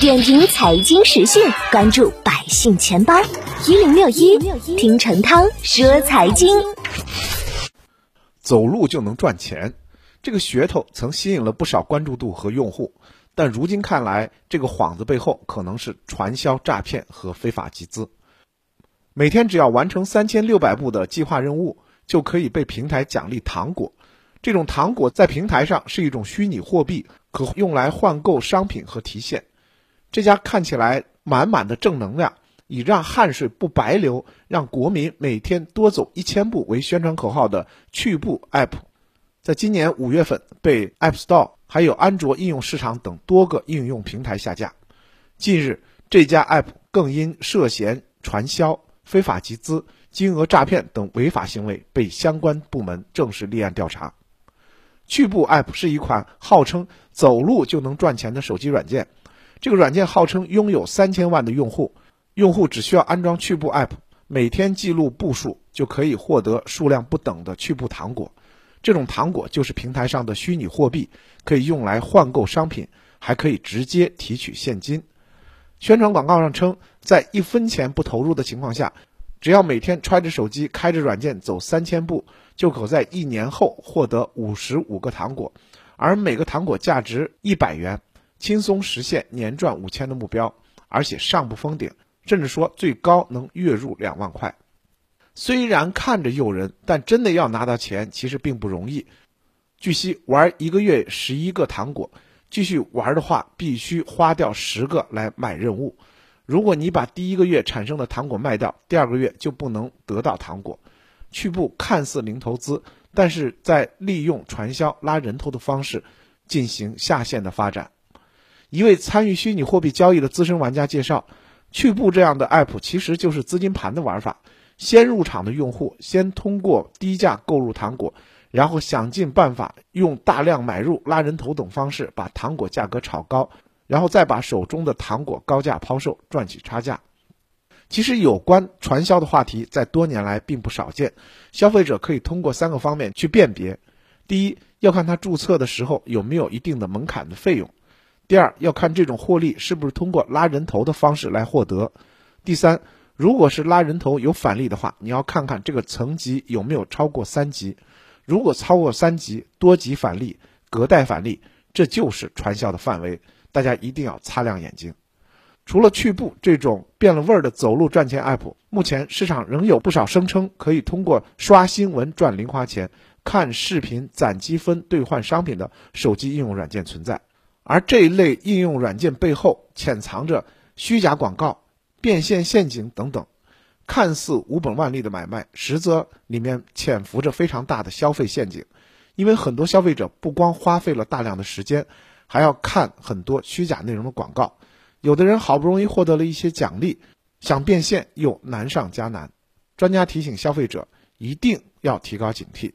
点评财经时讯，关注百姓钱包一零六一，听陈涛说财经。走路就能赚钱，这个噱头曾吸引了不少关注度和用户，但如今看来，这个幌子背后可能是传销诈骗和非法集资。每天只要完成三千六百步的计划任务，就可以被平台奖励糖果。这种糖果在平台上是一种虚拟货币，可用来换购商品和提现。这家看起来满满的正能量，以让汗水不白流，让国民每天多走一千步为宣传口号的趣步 App，在今年五月份被 App Store 还有安卓应用市场等多个应用平台下架。近日，这家 App 更因涉嫌传销、非法集资、金额诈骗等违法行为被相关部门正式立案调查。趣步 App 是一款号称走路就能赚钱的手机软件。这个软件号称拥有三千万的用户，用户只需要安装趣步 App，每天记录步数，就可以获得数量不等的趣步糖果。这种糖果就是平台上的虚拟货币，可以用来换购商品，还可以直接提取现金。宣传广告上称，在一分钱不投入的情况下，只要每天揣着手机，开着软件走三千步，就可在一年后获得五十五个糖果，而每个糖果价值一百元。轻松实现年赚五千的目标，而且上不封顶，甚至说最高能月入两万块。虽然看着诱人，但真的要拿到钱，其实并不容易。据悉，玩一个月十一个糖果，继续玩的话，必须花掉十个来买任务。如果你把第一个月产生的糖果卖掉，第二个月就不能得到糖果。趣步看似零投资，但是在利用传销拉人头的方式进行下线的发展。一位参与虚拟货币交易的资深玩家介绍，趣步这样的 app 其实就是资金盘的玩法。先入场的用户先通过低价购入糖果，然后想尽办法用大量买入、拉人头等方式把糖果价格炒高，然后再把手中的糖果高价抛售，赚取差价。其实有关传销的话题在多年来并不少见，消费者可以通过三个方面去辨别：第一，要看他注册的时候有没有一定的门槛的费用。第二，要看这种获利是不是通过拉人头的方式来获得。第三，如果是拉人头有返利的话，你要看看这个层级有没有超过三级。如果超过三级，多级返利、隔代返利，这就是传销的范围。大家一定要擦亮眼睛。除了趣步这种变了味儿的走路赚钱 app，目前市场仍有不少声称可以通过刷新闻赚零花钱、看视频攒积分兑换商品的手机应用软件存在。而这一类应用软件背后潜藏着虚假广告、变现陷阱等等，看似无本万利的买卖，实则里面潜伏着非常大的消费陷阱。因为很多消费者不光花费了大量的时间，还要看很多虚假内容的广告。有的人好不容易获得了一些奖励，想变现又难上加难。专家提醒消费者一定要提高警惕。